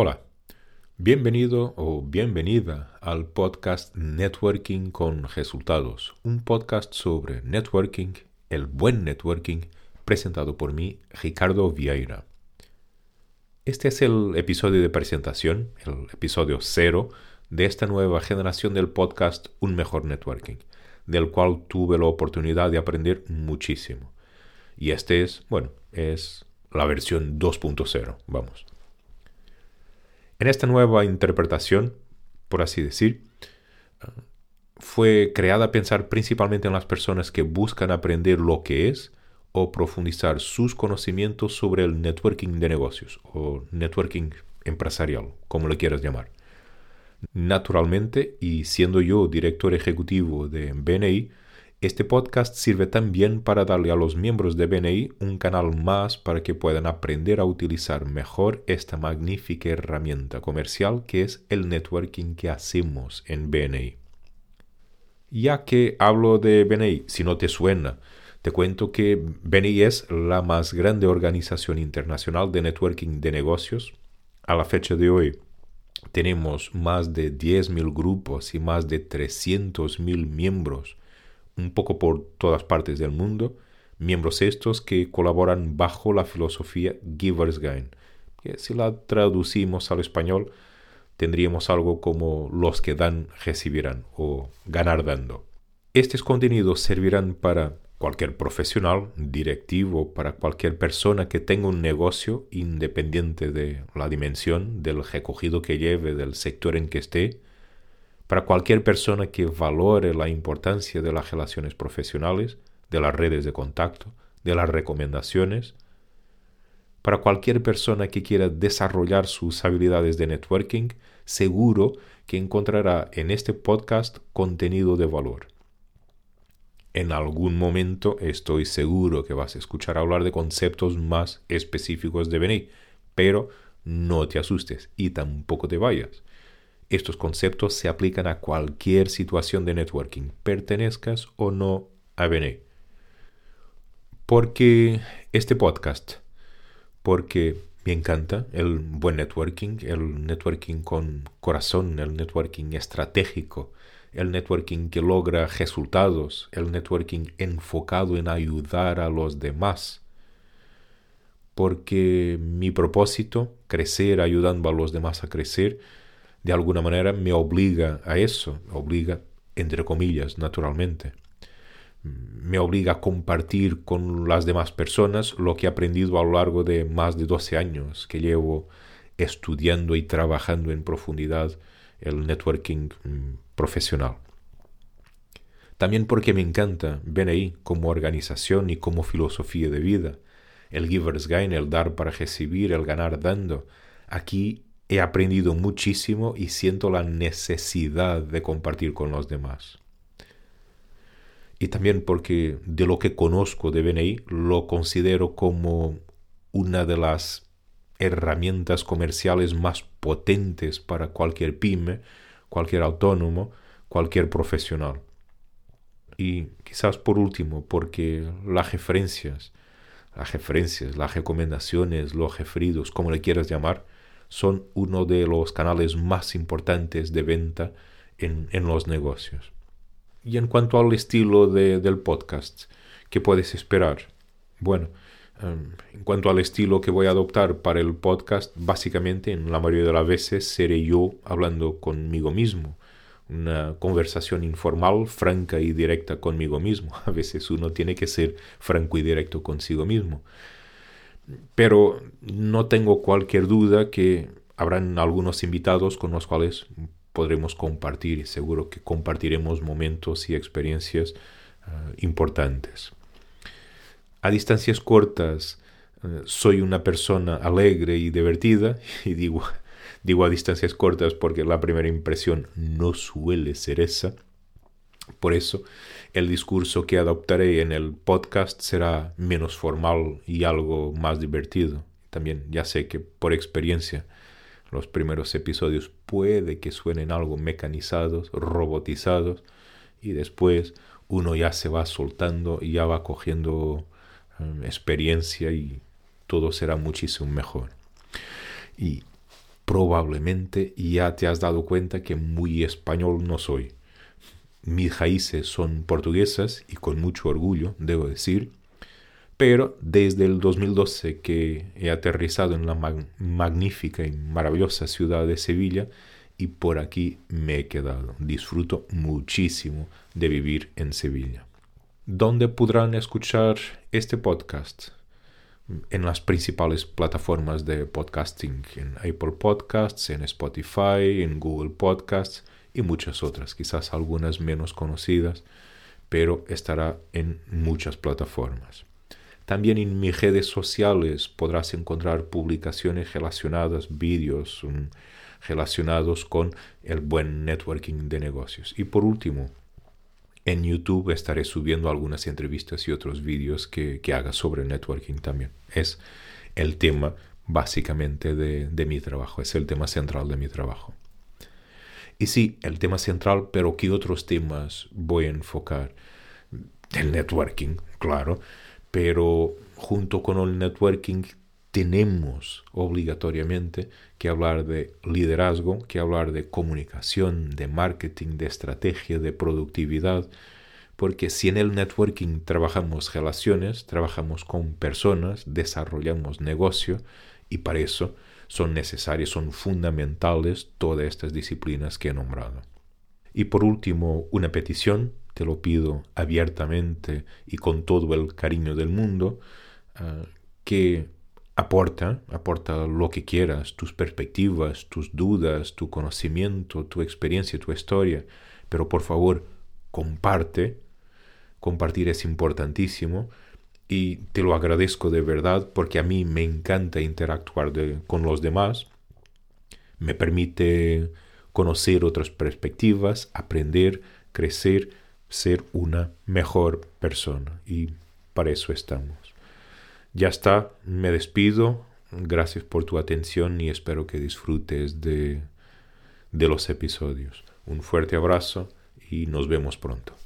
Hola, bienvenido o bienvenida al podcast Networking con Resultados, un podcast sobre networking, el buen networking, presentado por mí, Ricardo Vieira. Este es el episodio de presentación, el episodio cero de esta nueva generación del podcast Un Mejor Networking, del cual tuve la oportunidad de aprender muchísimo. Y este es, bueno, es la versión 2.0, vamos. En esta nueva interpretación, por así decir, fue creada a pensar principalmente en las personas que buscan aprender lo que es o profundizar sus conocimientos sobre el networking de negocios o networking empresarial, como lo quieras llamar. Naturalmente, y siendo yo director ejecutivo de BNI, este podcast sirve también para darle a los miembros de BNI un canal más para que puedan aprender a utilizar mejor esta magnífica herramienta comercial que es el networking que hacemos en BNI. Ya que hablo de BNI, si no te suena, te cuento que BNI es la más grande organización internacional de networking de negocios. A la fecha de hoy tenemos más de 10.000 grupos y más de 300.000 miembros un poco por todas partes del mundo, miembros estos que colaboran bajo la filosofía Giver's Gain, que si la traducimos al español tendríamos algo como los que dan recibirán o ganar dando. Estos contenidos servirán para cualquier profesional, directivo, para cualquier persona que tenga un negocio independiente de la dimensión, del recogido que lleve, del sector en que esté, para cualquier persona que valore la importancia de las relaciones profesionales, de las redes de contacto, de las recomendaciones, para cualquier persona que quiera desarrollar sus habilidades de networking, seguro que encontrará en este podcast contenido de valor. En algún momento estoy seguro que vas a escuchar hablar de conceptos más específicos de BNI, pero no te asustes y tampoco te vayas estos conceptos se aplican a cualquier situación de networking, pertenezcas o no a BNI. Porque este podcast, porque me encanta el buen networking, el networking con corazón, el networking estratégico, el networking que logra resultados, el networking enfocado en ayudar a los demás. Porque mi propósito, crecer ayudando a los demás a crecer, de alguna manera me obliga a eso, obliga, entre comillas, naturalmente. Me obliga a compartir con las demás personas lo que he aprendido a lo largo de más de 12 años que llevo estudiando y trabajando en profundidad el networking mm, profesional. También porque me encanta BNI como organización y como filosofía de vida. El giver's gain, el dar para recibir, el ganar dando. Aquí he aprendido muchísimo y siento la necesidad de compartir con los demás. Y también porque de lo que conozco de BNI lo considero como una de las herramientas comerciales más potentes para cualquier pyme, cualquier autónomo, cualquier profesional. Y quizás por último, porque las referencias, las referencias, las recomendaciones, los referidos, como le quieras llamar, son uno de los canales más importantes de venta en, los negocios. Y en cuanto al estilo del podcast, ¿qué puedes esperar? Bueno, em, en cuanto al estilo que voy a adoptar para el podcast, básicamente en la mayoría de las veces seré yo hablando conmigo mismo. Una conversación informal, franca y directa conmigo mismo. A veces uno tiene que ser franco y directo consigo mismo. Pero no tengo cualquier duda que habrán algunos invitados con los cuales podremos compartir y seguro que compartiremos momentos y experiencias eh, importantes. A distancias cortas eh, soy una persona alegre y divertida y digo, digo a distancias cortas porque la primera impresión no suele ser esa. Por eso el discurso que adoptaré en el podcast será menos formal y algo más divertido. También ya sé que por experiencia los primeros episodios puede que suenen algo mecanizados, robotizados y después uno ya se va soltando y ya va cogiendo em, experiencia y todo será muchísimo mejor. Y probablemente ya te has dado cuenta que muy español no soy. Mis raíces son portuguesas y con mucho orgullo, debo decir, pero desde el 2012 que he aterrizado en la magnífica y maravillosa ciudad de Sevilla y por aquí me he quedado. Disfruto muchísimo de vivir en Sevilla. ¿Dónde podrán escuchar este podcast? en las principales plataformas de podcasting, en Apple Podcasts, en Spotify, en Google Podcasts y muchas otras, quizás algunas menos conocidas, pero estará en muchas plataformas. También en mis redes sociales podrás encontrar publicaciones relacionadas, vídeos um, relacionados con el buen networking de negocios. Y por último, en YouTube estaré subiendo algunas entrevistas y otros vídeos que, haga sobre networking también. Es el tema básicamente de, de, mi trabajo, es el tema central de mi trabajo. Y sí, el tema central, pero ¿qué otros temas voy a enfocar? El networking, claro, pero junto con el networking tenemos obligatoriamente que hablar de liderazgo, que hablar de comunicación, de marketing, de estrategia, de productividad, porque si en el networking trabajamos relaciones, trabajamos con personas, desarrollamos negocio y para eso son necesarias, son fundamentales todas estas disciplinas que he nombrado. Y por último, una petición, te lo pido abiertamente y con todo el cariño del mundo, ah, que Aporta, aporta lo que quieras, tus perspectivas, tus dudas, tu conocimiento, tu experiencia, tu historia, pero por favor, comparte. Compartir es importantísimo y te lo agradezco de verdad porque a mí me encanta interactuar con los demás. Me permite conocer otras perspectivas, aprender, crecer, ser una mejor persona y para eso estamos. Ya está, me despido. Gracias por tu atención y espero que disfrutes de, de los episodios. Un fuerte abrazo y nos vemos pronto.